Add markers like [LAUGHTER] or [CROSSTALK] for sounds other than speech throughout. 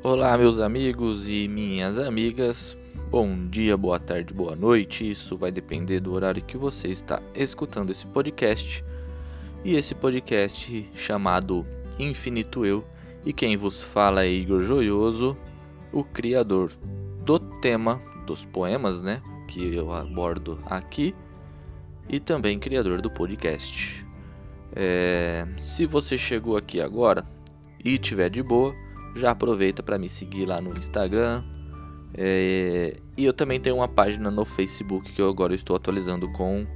Olá, meus amigos e minhas amigas. Bom dia, boa tarde, boa noite. Isso vai depender do horário que você está escutando esse podcast. E esse podcast chamado Infinito Eu. E quem vos fala é Igor Joioso, o criador do tema dos poemas, né? Que eu abordo aqui. E também criador do podcast. É, se você chegou aqui agora e tiver de boa já aproveita para me seguir lá no Instagram. É, e eu também tenho uma página no Facebook que eu agora estou atualizando com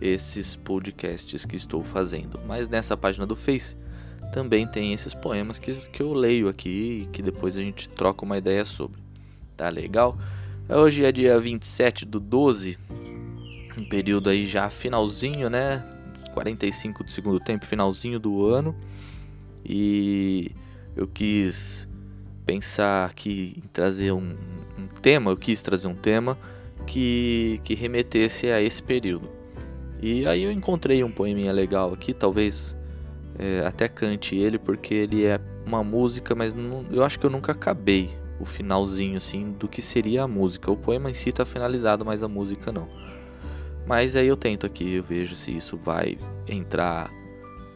esses podcasts que estou fazendo. Mas nessa página do Face também tem esses poemas que, que eu leio aqui e que depois a gente troca uma ideia sobre. Tá legal? Hoje é dia 27 do 12, um período aí já finalzinho, né? 45 do segundo tempo, finalzinho do ano. E eu quis pensar aqui em trazer um, um, tema, eu quis trazer um tema que, que remetesse a esse período. E aí eu encontrei um poeminha legal aqui, talvez é, até cante ele, porque ele é uma música, mas não, eu acho que eu nunca acabei o finalzinho assim do que seria a música. O poema em si está finalizado, mas a música não. Mas aí eu tento aqui, eu vejo se isso vai entrar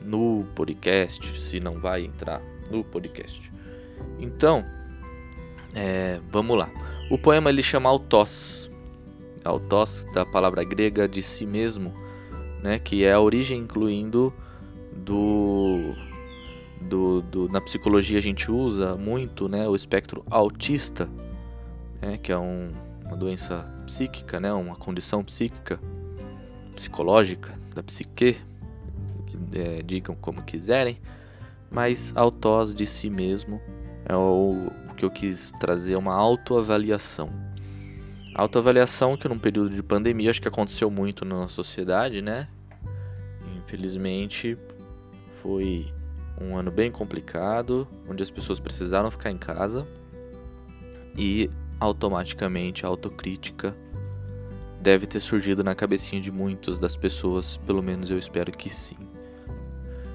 no podcast, se não vai entrar no podcast. Então, é, vamos lá. O poema ele chama Autós. Autós da palavra grega de si mesmo, né, que é a origem incluindo do, do, do na psicologia a gente usa muito, né, o espectro autista, né, que é um, uma doença psíquica, né, uma condição psíquica, psicológica da psique, é, digam como quiserem mas autós de si mesmo é o, que eu quis trazer uma autoavaliação. Autoavaliação que num período de pandemia acho que aconteceu muito na nossa sociedade, né? Infelizmente foi um ano bem complicado, onde as pessoas precisaram ficar em casa e automaticamente a autocrítica deve ter surgido na cabecinha de muitas das pessoas, pelo menos eu espero que sim.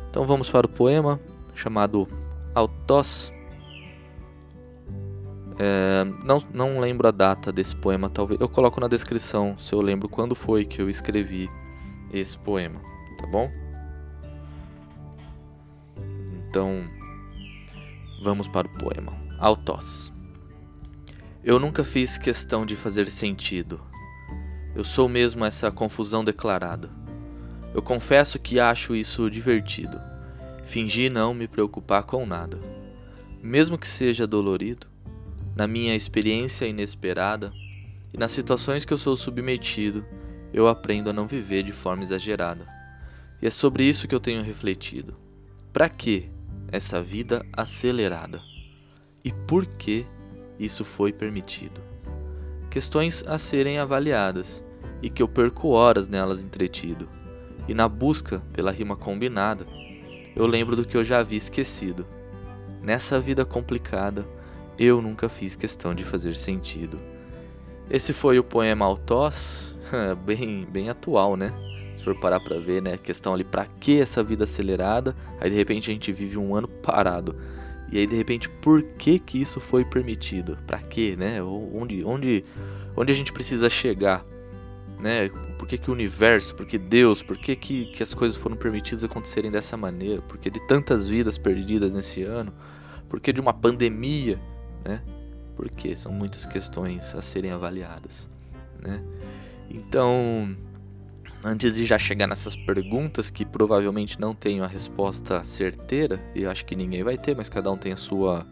Então vamos para o poema chamado Autós. É, não, não lembro a data desse poema, talvez eu coloco na descrição se eu lembro quando foi que eu escrevi esse poema, tá bom? Então, vamos para o poema. Autós. Eu nunca fiz questão de fazer sentido. Eu sou mesmo essa confusão declarada. Eu confesso que acho isso divertido. Fingi não me preocupar com nada. Mesmo que seja dolorido, na minha experiência inesperada e nas situações que eu sou submetido, eu aprendo a não viver de forma exagerada. E é sobre isso que eu tenho refletido. Para que essa vida acelerada? E por que isso foi permitido? Questões a serem avaliadas e que eu perco horas nelas entretido. E na busca pela rima combinada, eu lembro do que eu já havia esquecido. Nessa vida complicada, eu nunca fiz questão de fazer sentido. Esse foi o poema Autós, [LAUGHS] bem, bem atual, né? Se for parar pra ver, né? A questão ali, pra que essa vida acelerada? Aí de repente a gente vive um ano parado. E aí de repente, por que que isso foi permitido? Pra quê, né? Onde, onde, onde a gente precisa chegar? né? Por que, que o universo, por que Deus, por que, que, que as coisas foram permitidas acontecerem dessa maneira? Por que de tantas vidas perdidas nesse ano? Por que de uma pandemia, né? Porque são muitas questões a serem avaliadas, né? Então, antes de já chegar nessas perguntas que provavelmente não tenho a resposta certeira, e eu acho que ninguém vai ter, mas cada um tem a sua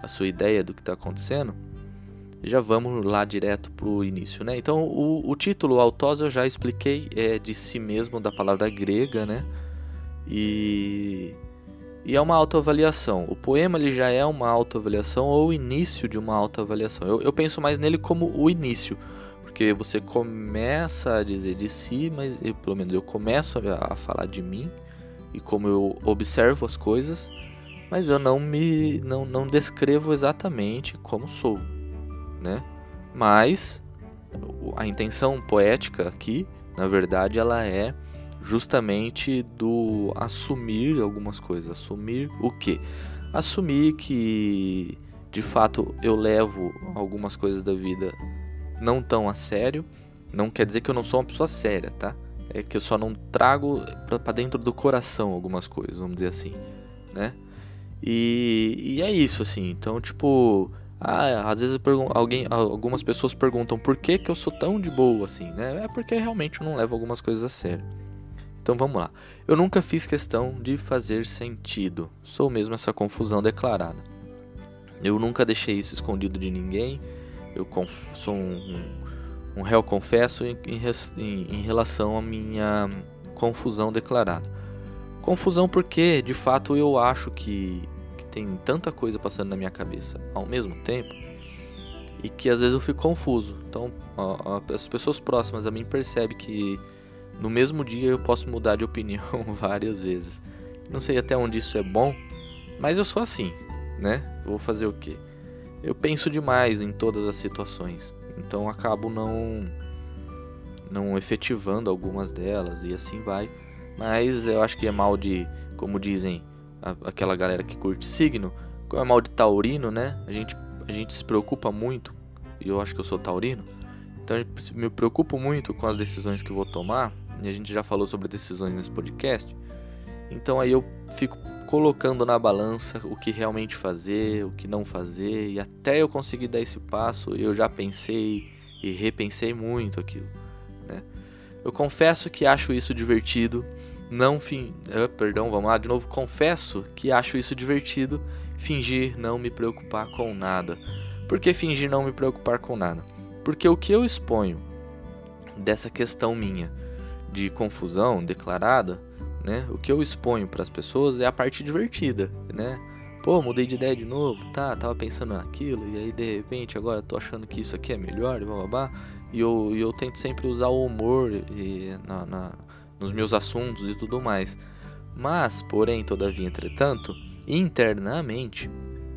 a sua ideia do que está acontecendo já vamos lá direto pro início, né? Então, o, o título autós eu já expliquei, é de si mesmo, da palavra grega, né? E, e é uma autoavaliação. O poema ele já é uma autoavaliação ou o início de uma autoavaliação. Eu, eu penso mais nele como o início, porque você começa a dizer de si, mas eu, pelo menos eu começo a, a falar de mim e como eu observo as coisas, mas eu não me não, não descrevo exatamente como sou né? Mas a intenção poética aqui, na verdade, ela é justamente do assumir algumas coisas. Assumir o quê? Assumir que de fato eu levo algumas coisas da vida não tão a sério. Não quer dizer que eu não sou uma pessoa séria, tá? É que eu só não trago para dentro do coração algumas coisas, vamos dizer assim, né? E, e é isso, assim. Então, tipo, ah, às vezes alguém, algumas pessoas perguntam por que, que eu sou tão de boa assim, né? É porque realmente eu não levo algumas coisas a sério. Então vamos lá. Eu nunca fiz questão de fazer sentido. Sou mesmo essa confusão declarada. Eu nunca deixei isso escondido de ninguém. Eu sou um, um, réu confesso em, em, em relação à minha confusão declarada. Confusão porque, de fato, eu acho que, que tem tanta coisa passando na minha cabeça ao mesmo tempo e que às vezes eu fico confuso. Então, ó, as pessoas próximas a mim percebem que no mesmo dia eu posso mudar de opinião [LAUGHS] várias vezes. Não sei até onde isso é bom, mas eu sou assim, né? Vou fazer o quê? Eu penso demais em todas as situações, então acabo não não efetivando algumas delas e assim vai. Mas eu acho que é mal de, como dizem a, aquela galera que curte signo, é mal de taurino, né? A gente a gente se preocupa muito, e eu acho que eu sou taurino. Então eu me preocupo muito com as decisões que vou tomar e a gente já falou sobre decisões nesse podcast. Então aí eu fico colocando na balança o que realmente fazer, o que não fazer, e até eu conseguir dar esse passo, eu já pensei e repensei muito aquilo. Né? Eu confesso que acho isso divertido, não fim, ah, perdão, vamos lá de novo. Confesso que acho isso divertido, fingir não me preocupar com nada. Por que fingir não me preocupar com nada? Porque o que eu exponho dessa questão minha de confusão declarada, né? O que eu exponho para as pessoas é a parte divertida, né? Pô, mudei de ideia de novo, tá? Tava pensando naquilo e aí de repente agora tô achando que isso aqui é melhor e blá E eu, eu tento sempre usar o humor e, na, na, nos meus assuntos e tudo mais. Mas, porém, todavia, entretanto, internamente,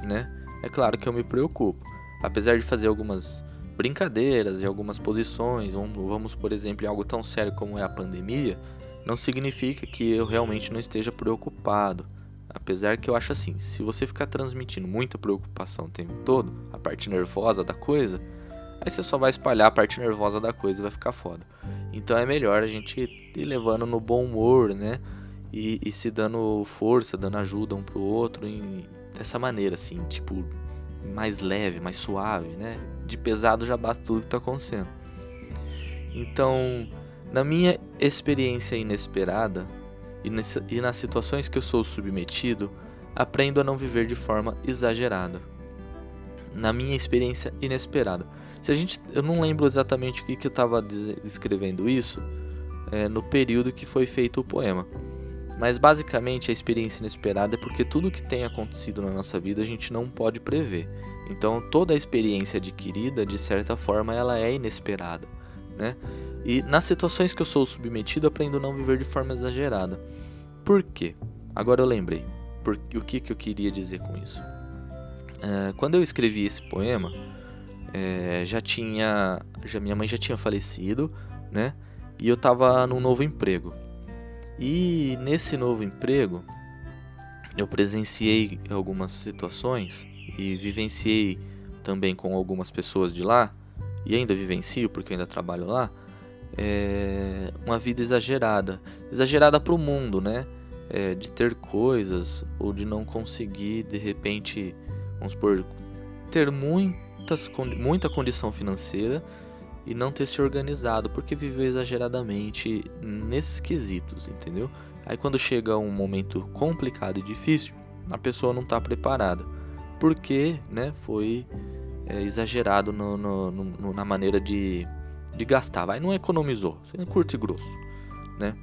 né? É claro que eu me preocupo. Apesar de fazer algumas brincadeiras e algumas posições, vamos por exemplo em algo tão sério como é a pandemia, não significa que eu realmente não esteja preocupado. Apesar que eu acho assim, se você ficar transmitindo muita preocupação o tempo todo, a parte nervosa da coisa, aí você só vai espalhar a parte nervosa da coisa e vai ficar foda. Então é melhor a gente ir levando no bom humor, né? E, e se dando força, dando ajuda um pro outro em, dessa maneira, assim, tipo, mais leve, mais suave, né? De pesado já basta tudo que está acontecendo. Então, na minha experiência inesperada e, nesse, e nas situações que eu sou submetido, aprendo a não viver de forma exagerada. Na minha experiência inesperada. Se a gente, eu não lembro exatamente o que, que eu estava descrevendo isso é, no período que foi feito o poema. Mas basicamente a experiência inesperada é porque tudo que tem acontecido na nossa vida a gente não pode prever. Então toda a experiência adquirida, de certa forma, ela é inesperada, né? E nas situações que eu sou submetido, aprendo a não viver de forma exagerada. Por quê? Agora eu lembrei. Por, o que, que eu queria dizer com isso? É, quando eu escrevi esse poema, é, já tinha, já minha mãe já tinha falecido, né? E eu estava num novo emprego. E nesse novo emprego, eu presenciei algumas situações e vivenciei também com algumas pessoas de lá, e ainda vivencio porque eu ainda trabalho lá, é uma vida exagerada. Exagerada para o mundo, né? É, de ter coisas ou de não conseguir, de repente, vamos supor, ter muitas, muita condição financeira e não ter se organizado porque viveu exageradamente nesses quesitos, entendeu? Aí quando chega um momento complicado e difícil, a pessoa não está preparada, porque né, foi é, exagerado no, no, no, na maneira de, de gastar, vai, não economizou, é curto e grosso, né?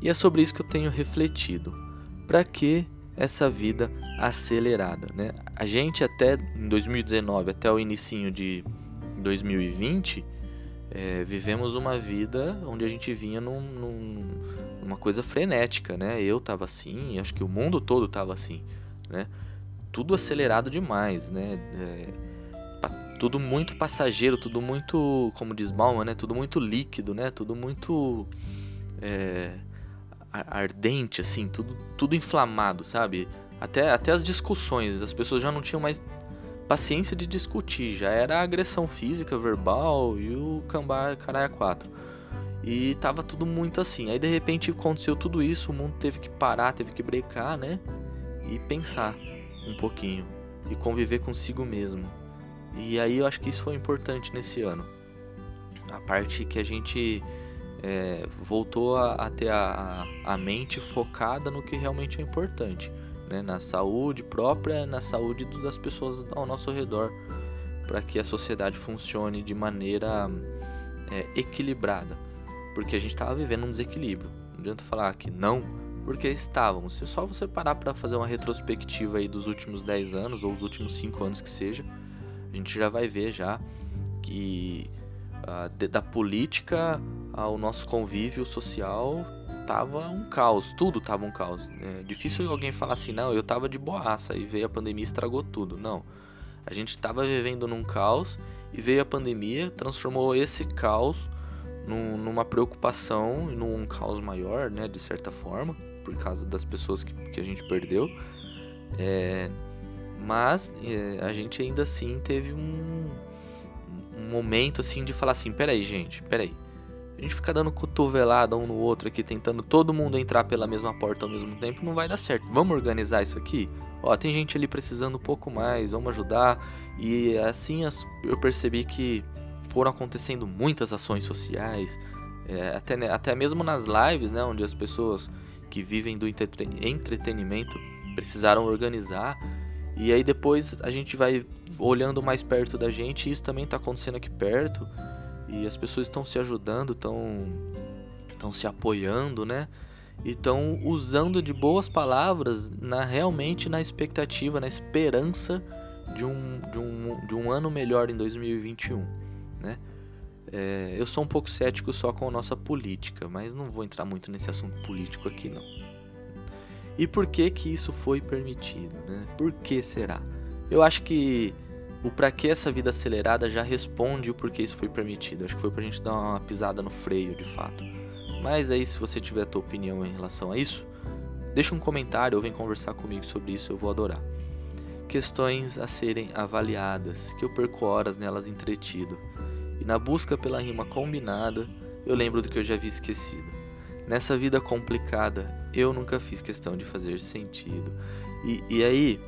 E é sobre isso que eu tenho refletido. Para que essa vida acelerada, né? A gente até em 2019, até o início de 2020, é, vivemos uma vida onde a gente vinha num, num, numa coisa frenética, né? Eu tava assim, acho que o mundo todo tava assim, né? Tudo acelerado demais, né? É, tudo muito passageiro, tudo muito, como diz Bauman, né? Tudo muito líquido, né? Tudo muito é, ardente, assim, tudo, tudo inflamado, sabe? Até, até as discussões, as pessoas já não tinham mais paciência de discutir, já era agressão física, verbal e o cambá caralho 4. E tava tudo muito assim. Aí de repente aconteceu tudo isso, o mundo teve que parar, teve que brecar, né? E pensar um pouquinho e conviver consigo mesmo. E aí eu acho que isso foi importante nesse ano. A parte que a gente é, voltou a, a ter a, a, mente focada no que realmente é importante, né? na saúde própria, na saúde das pessoas ao nosso redor, para que a sociedade funcione de maneira é, equilibrada, porque a gente estava vivendo um desequilíbrio. Não adianta falar que não, porque estávamos. Se só você parar para fazer uma retrospectiva aí dos últimos 10 anos ou os últimos 5 anos que seja, a gente já vai ver já que uh, de, da política ao nosso convívio social tava um caos, tudo tava um caos. É difícil alguém falar assim, não, eu tava de boaça e veio a pandemia e estragou tudo. Não. A gente estava vivendo num caos e veio a pandemia, transformou esse caos num, numa preocupação num caos maior, né, de certa forma, por causa das pessoas que, que a gente perdeu. É, mas é, a gente ainda assim teve um, um momento assim de falar assim, peraí, gente, peraí. A gente fica dando cotovelada um no outro aqui, tentando todo mundo entrar pela mesma porta ao mesmo tempo, não vai dar certo. Vamos organizar isso aqui? Ó, tem gente ali precisando um pouco mais, vamos ajudar. E assim eu percebi que foram acontecendo muitas ações sociais, é, até, até mesmo nas lives, né, onde as pessoas que vivem do entretenimento precisaram organizar. E aí depois a gente vai olhando mais perto da gente, e isso também está acontecendo aqui perto. E as pessoas estão se ajudando, estão estão se apoiando, né? E estão usando de boas palavras na realmente na expectativa, na esperança de um, de um, de um ano melhor em 2021, né? É, eu sou um pouco cético só com a nossa política, mas não vou entrar muito nesse assunto político aqui não. E por que que isso foi permitido, né? Por que será? Eu acho que o para que essa vida acelerada já responde o porquê isso foi permitido. Acho que foi pra gente dar uma pisada no freio, de fato. Mas aí, se você tiver a tua opinião em relação a isso, deixa um comentário ou vem conversar comigo sobre isso, eu vou adorar. Questões a serem avaliadas, que eu perco horas nelas entretido. Na busca pela rima combinada, eu lembro do que eu já havia esquecido. Nessa vida complicada, eu nunca fiz questão de fazer sentido. E, e aí,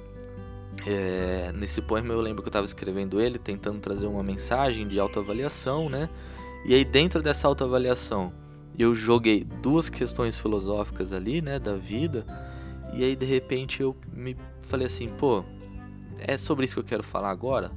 é, nesse poema eu lembro que eu estava escrevendo ele, tentando trazer uma mensagem de autoavaliação, né? E aí dentro dessa autoavaliação eu joguei duas questões filosóficas ali, né, da vida. E aí de repente eu me falei assim, pô, é sobre isso que eu quero falar agora?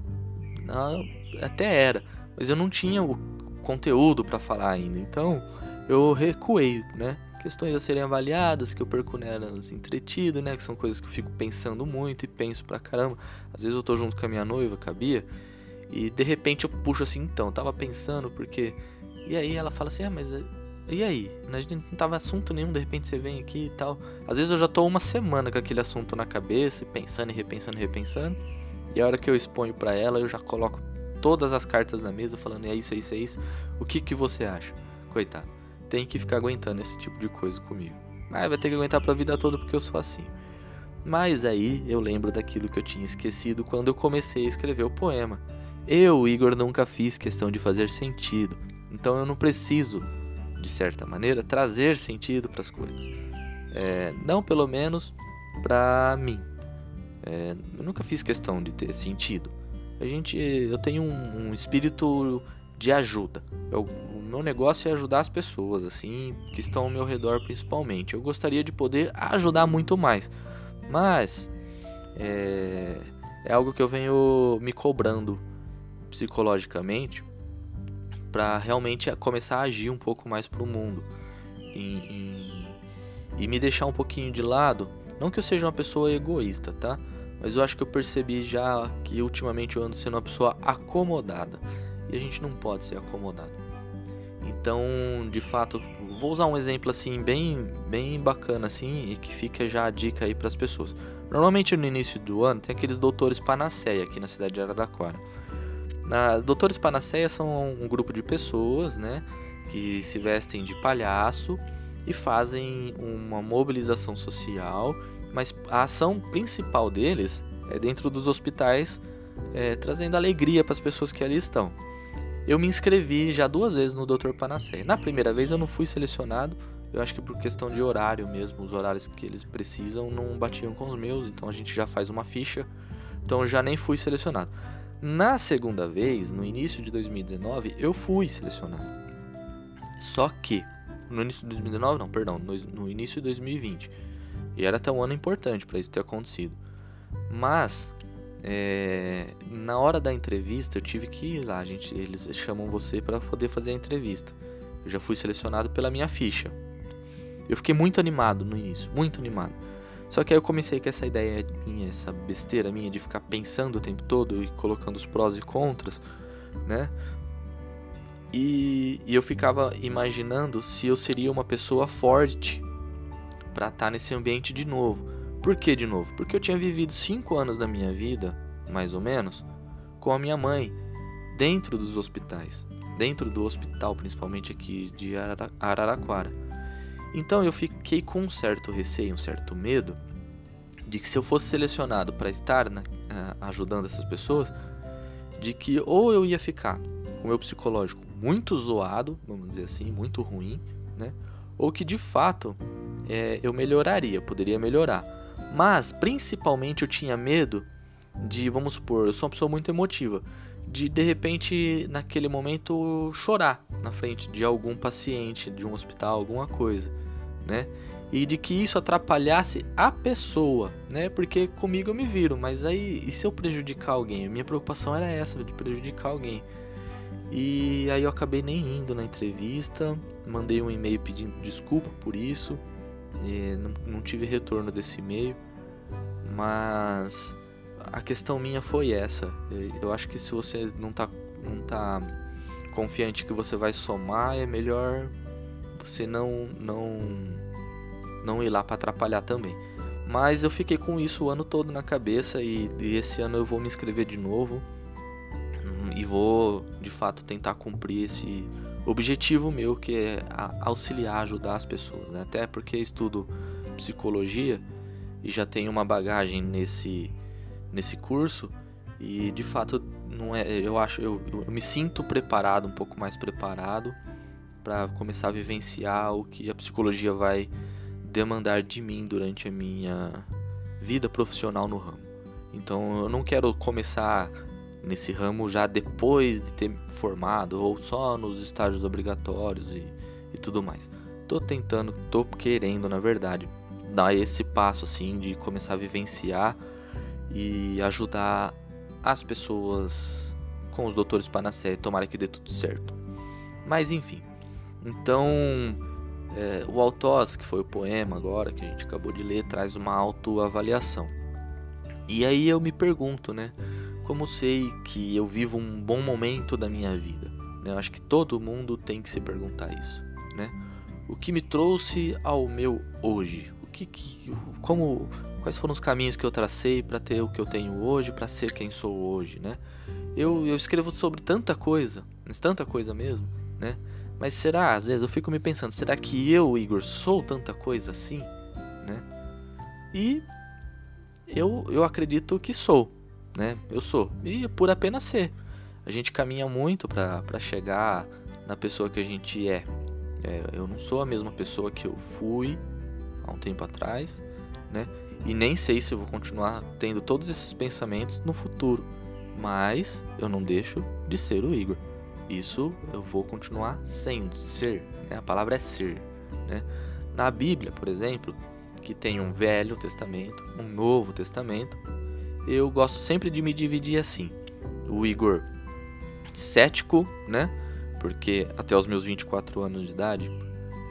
Não, até era, mas eu não tinha o conteúdo para falar ainda. Então eu recuei, né? questões a serem avaliadas, que eu perco nelas entretido, né? Que são coisas que eu fico pensando muito e penso pra caramba. Às vezes eu tô junto com a minha noiva, com a Bia, e de repente eu puxo assim, então, eu tava pensando, porque. E aí ela fala assim, ah, mas. E aí? A gente não tava assunto nenhum, de repente você vem aqui e tal. Às vezes eu já tô uma semana com aquele assunto na cabeça, pensando e repensando e repensando. E a hora que eu exponho para ela, eu já coloco todas as cartas na mesa, falando, é isso, é isso, é isso. O que que você acha? Coitado tem que ficar aguentando esse tipo de coisa comigo. Mas vai ter que aguentar pra vida toda porque eu sou assim. Mas aí eu lembro daquilo que eu tinha esquecido quando eu comecei a escrever o poema. Eu, Igor, nunca fiz questão de fazer sentido, então eu não preciso, de certa maneira, trazer sentido para as coisas. É, não pelo menos para mim. É, eu nunca fiz questão de ter sentido. A gente, eu tenho um, um espírito de ajuda. Eu, o meu negócio é ajudar as pessoas, assim, que estão ao meu redor principalmente. Eu gostaria de poder ajudar muito mais, mas é, é algo que eu venho me cobrando psicologicamente para realmente começar a agir um pouco mais para o mundo e, e me deixar um pouquinho de lado. Não que eu seja uma pessoa egoísta, tá? Mas eu acho que eu percebi já que ultimamente eu ando sendo uma pessoa acomodada e a gente não pode ser acomodado. Então, de fato, vou usar um exemplo assim bem, bem bacana assim e que fica já a dica aí para as pessoas. Normalmente no início do ano tem aqueles doutores panaceia aqui na cidade de Araraquara. Na, doutores panaceia são um grupo de pessoas, né, que se vestem de palhaço e fazem uma mobilização social, mas a ação principal deles é dentro dos hospitais é, trazendo alegria para as pessoas que ali estão. Eu me inscrevi já duas vezes no Dr. Panacea. Na primeira vez eu não fui selecionado, eu acho que por questão de horário mesmo, os horários que eles precisam não batiam com os meus, então a gente já faz uma ficha, então eu já nem fui selecionado. Na segunda vez, no início de 2019, eu fui selecionado. Só que, no início de 2019, não, perdão, no, no início de 2020. E era até um ano importante para isso ter acontecido. Mas, é, na hora da entrevista, eu tive que ir lá. Gente, eles chamam você para poder fazer a entrevista. Eu já fui selecionado pela minha ficha. Eu fiquei muito animado no início, muito animado. Só que aí eu comecei com essa ideia minha, essa besteira minha de ficar pensando o tempo todo e colocando os prós e contras, né? E, e eu ficava imaginando se eu seria uma pessoa forte para estar tá nesse ambiente de novo. Por que de novo? Porque eu tinha vivido cinco anos da minha vida, mais ou menos, com a minha mãe, dentro dos hospitais, dentro do hospital, principalmente aqui de Araraquara. Então eu fiquei com um certo receio, um certo medo de que se eu fosse selecionado para estar na, ajudando essas pessoas, de que ou eu ia ficar com o meu psicológico muito zoado, vamos dizer assim, muito ruim, né? Ou que de fato é, eu melhoraria, poderia melhorar. Mas principalmente eu tinha medo de, vamos supor, eu sou uma pessoa muito emotiva, de de repente naquele momento chorar na frente de algum paciente de um hospital, alguma coisa né? E de que isso atrapalhasse a pessoa, né? Porque comigo eu me viro, mas aí e se eu prejudicar alguém? A minha preocupação era essa, de prejudicar alguém. E aí eu acabei nem indo na entrevista, mandei um e-mail pedindo desculpa por isso, não, não tive retorno desse e-mail, mas a questão minha foi essa. Eu acho que se você não tá, não tá confiante que você vai somar, é melhor você não não não ir lá para atrapalhar também. Mas eu fiquei com isso o ano todo na cabeça e, e esse ano eu vou me inscrever de novo hum, e vou de fato tentar cumprir esse objetivo meu que é auxiliar, ajudar as pessoas, né? Até porque estudo psicologia e já tenho uma bagagem nesse nesse curso e de fato não é, eu acho eu, eu me sinto preparado, um pouco mais preparado para começar a vivenciar o que a psicologia vai demandar de mim durante a minha vida profissional no ramo. Então eu não quero começar nesse ramo já depois de ter formado ou só nos estágios obrigatórios e, e tudo mais. Tô tentando, tô querendo, na verdade, dar esse passo assim de começar a vivenciar e ajudar as pessoas com os doutores Panacea, tomara que dê tudo certo. Mas enfim, então, é, o Autós, que foi o poema agora que a gente acabou de ler, traz uma autoavaliação. E aí eu me pergunto, né? Como sei que eu vivo um bom momento da minha vida? Né? Eu acho que todo mundo tem que se perguntar isso, né? O que me trouxe ao meu hoje? O que, que como, quais foram os caminhos que eu tracei para ter o que eu tenho hoje, para ser quem sou hoje, né? Eu, eu escrevo sobre tanta coisa, tanta coisa mesmo, né? Mas será, às vezes eu fico me pensando, será que eu, Igor, sou tanta coisa assim, né? E eu, eu acredito que sou, né? Eu sou. E por apenas ser. A gente caminha muito para chegar na pessoa que a gente é. é. Eu não sou a mesma pessoa que eu fui há um tempo atrás, né? E nem sei se vou continuar tendo todos esses pensamentos no futuro. Mas eu não deixo de ser o Igor. Isso eu vou continuar sendo, ser. Né? A palavra é ser. Né? Na Bíblia, por exemplo, que tem um Velho Testamento, um Novo Testamento, eu gosto sempre de me dividir assim. O Igor cético, né? Porque até os meus 24 anos de idade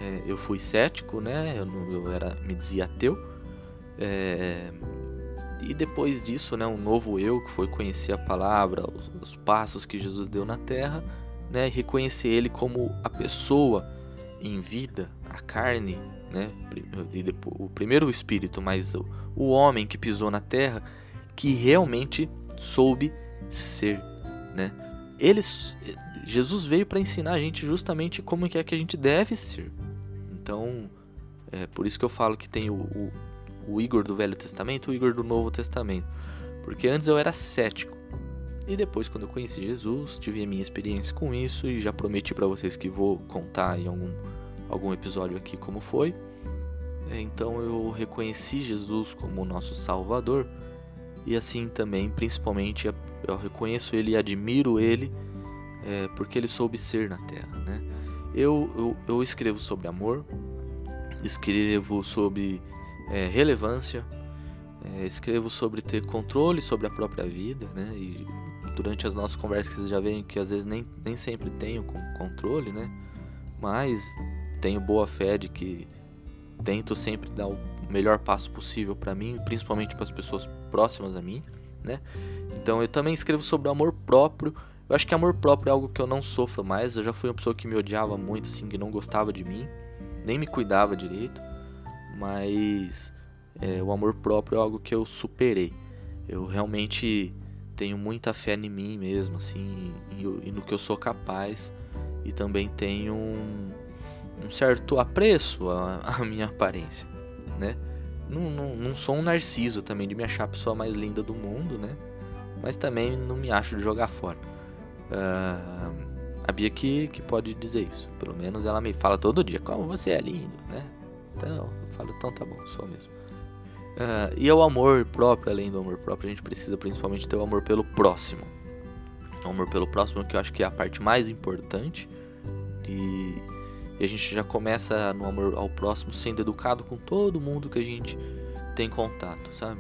é, eu fui cético, né? Eu, eu era, me dizia ateu. É, e depois disso, né, um novo eu que foi conhecer a palavra, os, os passos que Jesus deu na terra né, reconhecer ele como a pessoa em vida, a carne, né, o primeiro o espírito, mas o, o homem que pisou na terra, que realmente soube ser, né? Eles, Jesus veio para ensinar a gente justamente como é que a gente deve ser. Então, é por isso que eu falo que tem o, o, o Igor do Velho Testamento e o Igor do Novo Testamento. Porque antes eu era cético, E depois, quando eu conheci Jesus, tive a minha experiência com isso e já prometi para vocês que vou contar em algum, algum episódio aqui como foi. Então eu reconheci Jesus como nosso Salvador e assim também, principalmente, eu reconheço Ele e admiro Ele é, porque Ele soube ser na Terra. Né? Eu, eu, eu escrevo sobre amor, escrevo sobre é, relevância, é, escrevo sobre ter controle sobre a própria vida, né? E durante as nossas conversas vocês já veem que às vezes nem, nem sempre tenho controle, né? Mas tenho boa fé de que tento sempre dar o melhor passo possível para mim, principalmente para as pessoas próximas a mim, né? Então eu também escrevo sobre amor próprio. Eu acho que amor próprio é algo que eu não sofro mais. Eu já fui uma pessoa que me odiava muito, assim, que não gostava de mim, nem me cuidava direito. Mas é, o amor próprio é algo que eu superei. Eu realmente tenho muita fé em mim mesmo, assim, e, e no que eu sou capaz. E também tenho um, um certo apreço à, [LAUGHS] à, minha aparência, né? Não, não, não sou um narciso também de me achar a pessoa mais linda do mundo, né? Mas também não me acho de jogar fora. Uh, a Bia que, que pode dizer isso. Pelo menos ela me fala todo dia, como você é lindo, né? Então, eu falo, então tá bom, sou mesmo. Uh, e é o amor próprio, além do amor próprio, a gente precisa principalmente ter o amor pelo próximo. O amor pelo próximo que eu acho que é a parte mais importante. E, e a gente já começa no amor ao próximo sendo educado com todo mundo que a gente tem contato, sabe?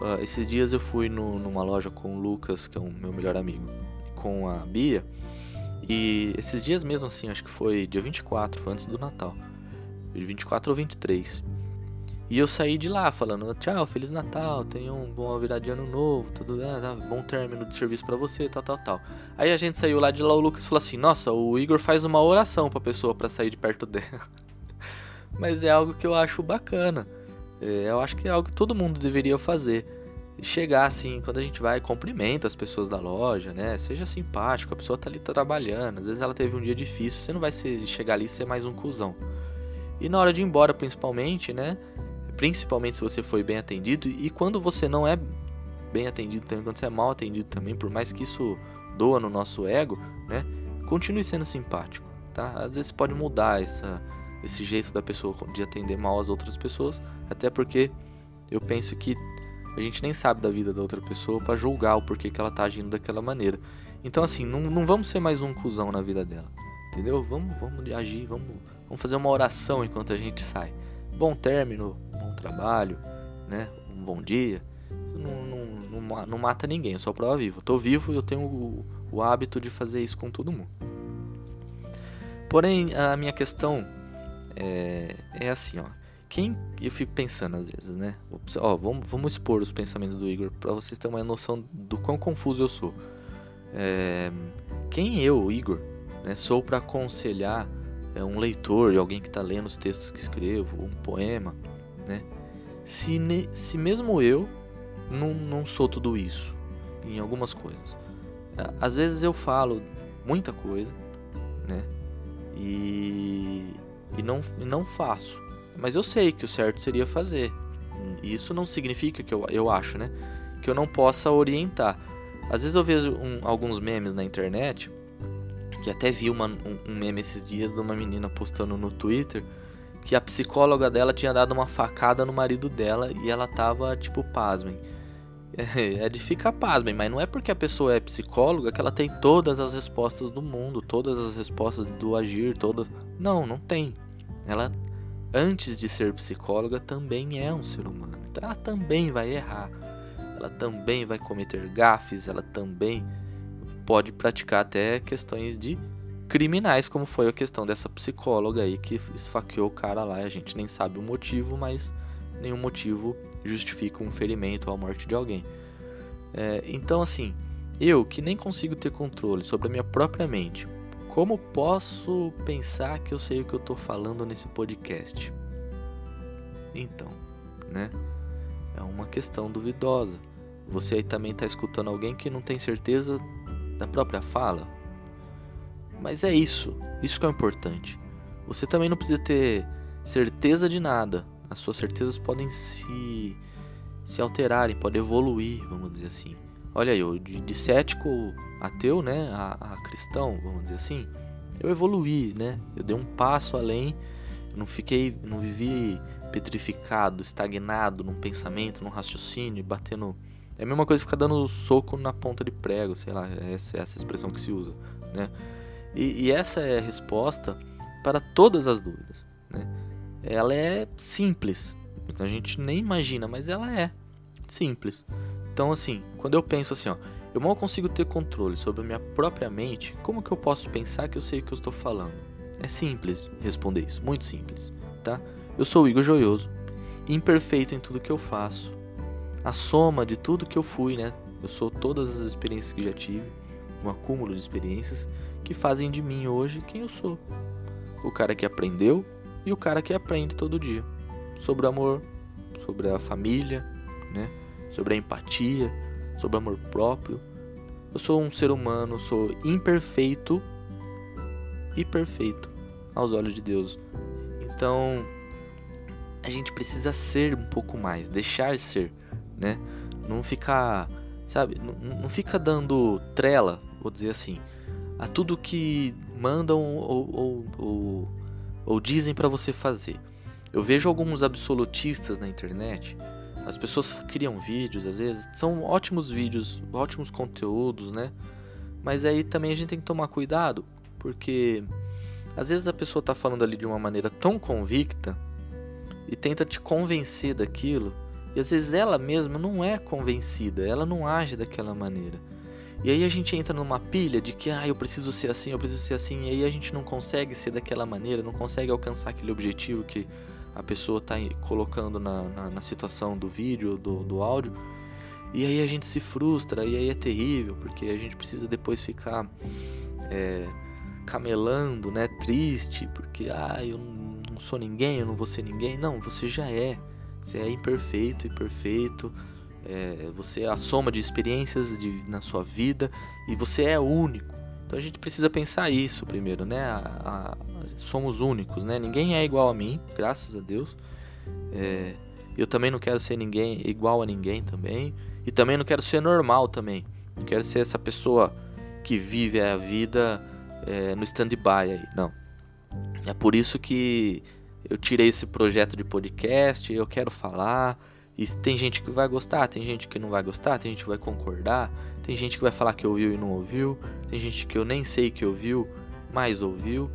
Uh, esses dias eu fui no, numa loja com o Lucas, que é o meu melhor amigo, com a Bia. E esses dias mesmo assim, acho que foi dia 24, foi antes do Natal. 24 ou 23. E eu saí de lá falando, tchau, Feliz Natal, tenha um bom virada de ano novo, tudo, ah, bom término de serviço para você, tal, tal, tal. Aí a gente saiu lá de lá, o Lucas falou assim, nossa, o Igor faz uma oração pra pessoa para sair de perto dela. [LAUGHS] Mas é algo que eu acho bacana. É, eu acho que é algo que todo mundo deveria fazer. Chegar assim, quando a gente vai, cumprimenta as pessoas da loja, né? Seja simpático, a pessoa tá ali trabalhando, às vezes ela teve um dia difícil, você não vai ser, chegar ali e ser mais um cuzão. E na hora de ir embora, principalmente, né? Principalmente se você foi bem atendido e quando você não é bem atendido também, quando você é mal atendido também, por mais que isso doa no nosso ego, né? Continue sendo simpático, tá? Às vezes pode mudar essa, esse jeito da pessoa de atender mal as outras pessoas, até porque eu penso que a gente nem sabe da vida da outra pessoa para julgar o porquê que ela tá agindo daquela maneira. Então assim, não, não vamos ser mais um cuzão na vida dela, entendeu? Vamos, vamos agir, vamos, vamos fazer uma oração enquanto a gente sai. Bom término, trabalho, né? Um bom dia. Não, não, não, não mata ninguém, eu sou prova viva. Tô vivo e eu tenho o, o hábito de fazer isso com todo mundo. Porém, a minha questão é, é assim, ó. Quem eu fico pensando às vezes, né? Ó, vamos, vamos expor os pensamentos do Igor para vocês terem uma noção do quão confuso eu sou. É, quem eu, Igor, né, sou para aconselhar é, um leitor, alguém que está lendo os textos que escrevo, um poema, né? Se, ne, se mesmo eu não, não sou tudo isso em algumas coisas. Às vezes eu falo muita coisa, né? E, e, não, e não faço. Mas eu sei que o certo seria fazer. Isso não significa que eu, eu acho, né? Que eu não possa orientar. Às vezes eu vejo um, alguns memes na internet, que até vi uma, um, um meme esses dias de uma menina postando no Twitter que a psicóloga dela tinha dado uma facada no marido dela e ela tava tipo, pasmem. [LAUGHS] É de ficar pasmem, mas não é porque a pessoa é psicóloga que ela tem todas as respostas do mundo, todas as respostas do agir, todas. Não, não tem. Ela, antes de ser psicóloga, também é um ser humano. Então ela também vai errar. Ela também vai cometer gafes, ela também pode praticar até questões de criminais, como foi a questão dessa psicóloga aí que esfaqueou o cara lá. A gente nem sabe o motivo, mas nenhum motivo justifica um ferimento ou a morte de alguém. É, então, assim, eu que nem consigo ter controle sobre a minha própria mente, como posso pensar que eu sei o que eu tô falando nesse podcast? Então, né? É uma questão duvidosa. Você aí também está escutando alguém que não tem certeza da própria fala? Mas é isso, isso que é importante. Você também não precisa ter certeza de nada. As suas certezas podem se se alterarem, podem evoluir, vamos dizer assim. olha aí, eu de, de cético ateu, né, a, a, cristão, vamos dizer assim, eu evoluí, né? Eu dei um passo além, não fiquei, não vivi petrificado, estagnado num pensamento, num raciocínio, batendo. É a mesma coisa ficar dando soco na ponta de prego, sei lá, essa é essa expressão que se usa, né? E, e essa é a resposta para todas as dúvidas, né? Ela é simples, a gente nem imagina, mas ela é simples. Então assim, quando eu penso assim, ó, eu mal consigo ter controle sobre a minha própria mente, como que eu posso pensar que eu sei o que eu estou falando? É simples responder isso, muito simples, tá? Eu sou o Igor Joioso, imperfeito em tudo que eu faço, a soma de tudo que eu fui, né? Eu sou todas as experiências que já tive, um acúmulo de experiências que fazem de mim hoje quem eu sou. O cara que aprendeu e o cara que aprende todo dia sobre o amor, sobre a família, né? Sobre a empatia, sobre o amor próprio. Eu sou um ser humano, sou imperfeito e perfeito aos olhos de Deus. Então, a gente precisa ser um pouco mais, deixar ser, né? Não ficar, sabe, não, não fica dando trela, vou dizer assim, a tudo que mandam ou, ou, ou, ou dizem para você fazer. Eu vejo alguns absolutistas na internet as pessoas criam vídeos, às vezes, são ótimos vídeos, ótimos conteúdos, né? Mas aí também a gente tem que tomar cuidado, porque às vezes a pessoa tá falando ali de uma maneira tão convicta e tenta te convencer daquilo, e às vezes ela mesma não é convencida, ela não age daquela maneira. E aí a gente entra numa pilha de que, ah, eu preciso ser assim, eu preciso ser assim, e aí a gente não consegue ser daquela maneira, não consegue alcançar aquele objetivo que a pessoa está colocando na, na, na, situação do vídeo, do, do áudio, e aí a gente se frustra, e aí é terrível, porque a gente precisa depois ficar é, camelando, né, triste, porque ah, eu não sou ninguém, eu não vou ser ninguém. Não, você já é. Você é imperfeito e perfeito. É, você é a soma de experiências de, na sua vida e você é único. Então a gente precisa pensar isso primeiro, né? A, a, somos únicos, né? Ninguém é igual a mim, graças a Deus. É, eu também não quero ser ninguém igual a ninguém também. E também não quero ser normal também. Não quero ser essa pessoa que vive a vida é, no stand-by aí. Não. É por isso que eu tirei esse projeto de podcast. Eu quero falar. E tem gente que vai gostar, tem gente que não vai gostar, tem gente que vai concordar. Tem gente que vai falar que ouviu e não ouviu. Tem gente que eu nem sei que ouviu, mas ouviu.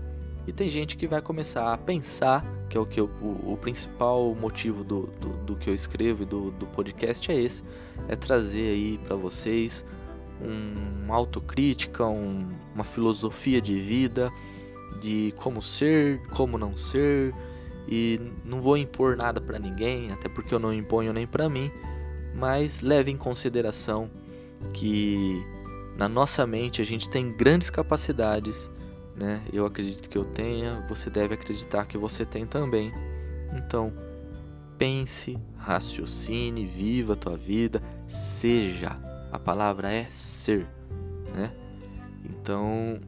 E tem gente que vai começar a pensar, que é o que eu, o, o, principal motivo do, do, do, que eu escrevo e do, do podcast é esse, é trazer aí para vocês um, uma autocrítica, um, uma filosofia de vida, de como ser, como não ser, e não vou impor nada para ninguém, até porque eu não imponho nem para mim, mas leve em consideração que na nossa mente a gente tem grandes capacidades, né? Eu acredito que eu tenha, você deve acreditar que você tem também. Então, pense, raciocine, viva a tua vida, seja. A palavra é ser, né? Então,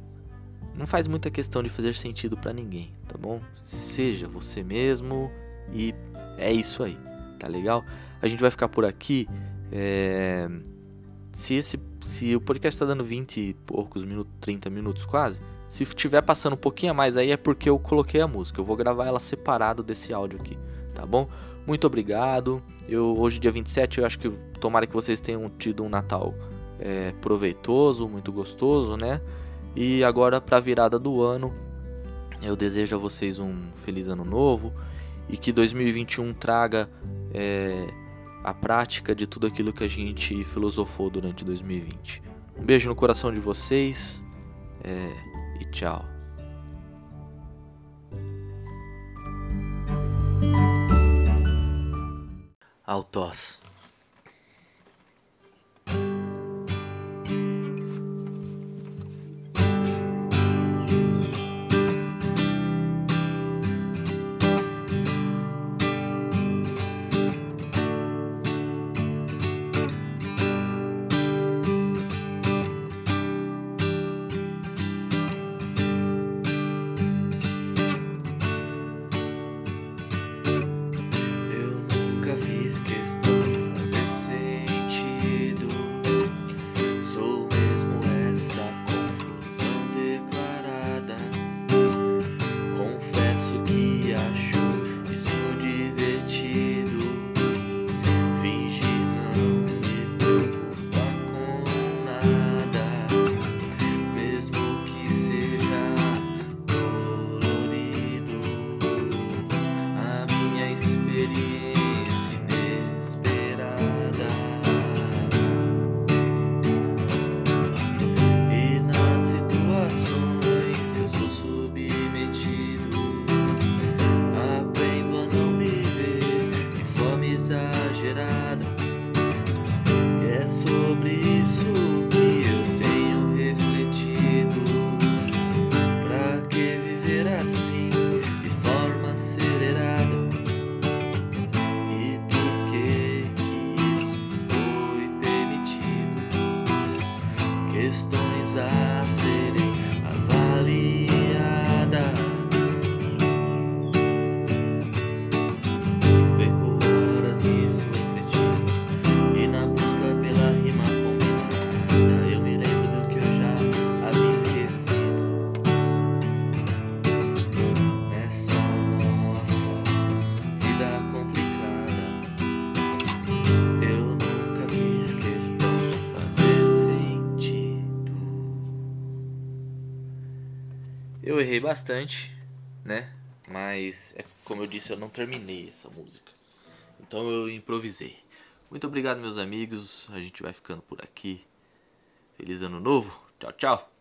não faz muita questão de fazer sentido para ninguém, tá bom? Seja você mesmo e é isso aí, tá legal? A gente vai ficar por aqui. É se esse se o podcast está dando 20 e poucos minutos, 30 minutos quase, se tiver passando um pouquinho a mais aí é porque eu coloquei a música. Eu vou gravar ela separado desse áudio aqui, tá bom? Muito obrigado. Eu hoje dia 27, eu acho que tomara que vocês tenham tido um Natal é, proveitoso, muito gostoso, né? E agora para a virada do ano, eu desejo a vocês um feliz ano novo e que 2021 traga é, a prática de tudo aquilo que a gente filosofou durante 2020. Um beijo no coração de vocês é, e tchau. Altos. Errei bastante, né? Mas, é como eu disse, eu não terminei essa música. Então eu improvisei. Muito obrigado, meus amigos. A gente vai ficando por aqui. Feliz ano novo. Tchau, tchau.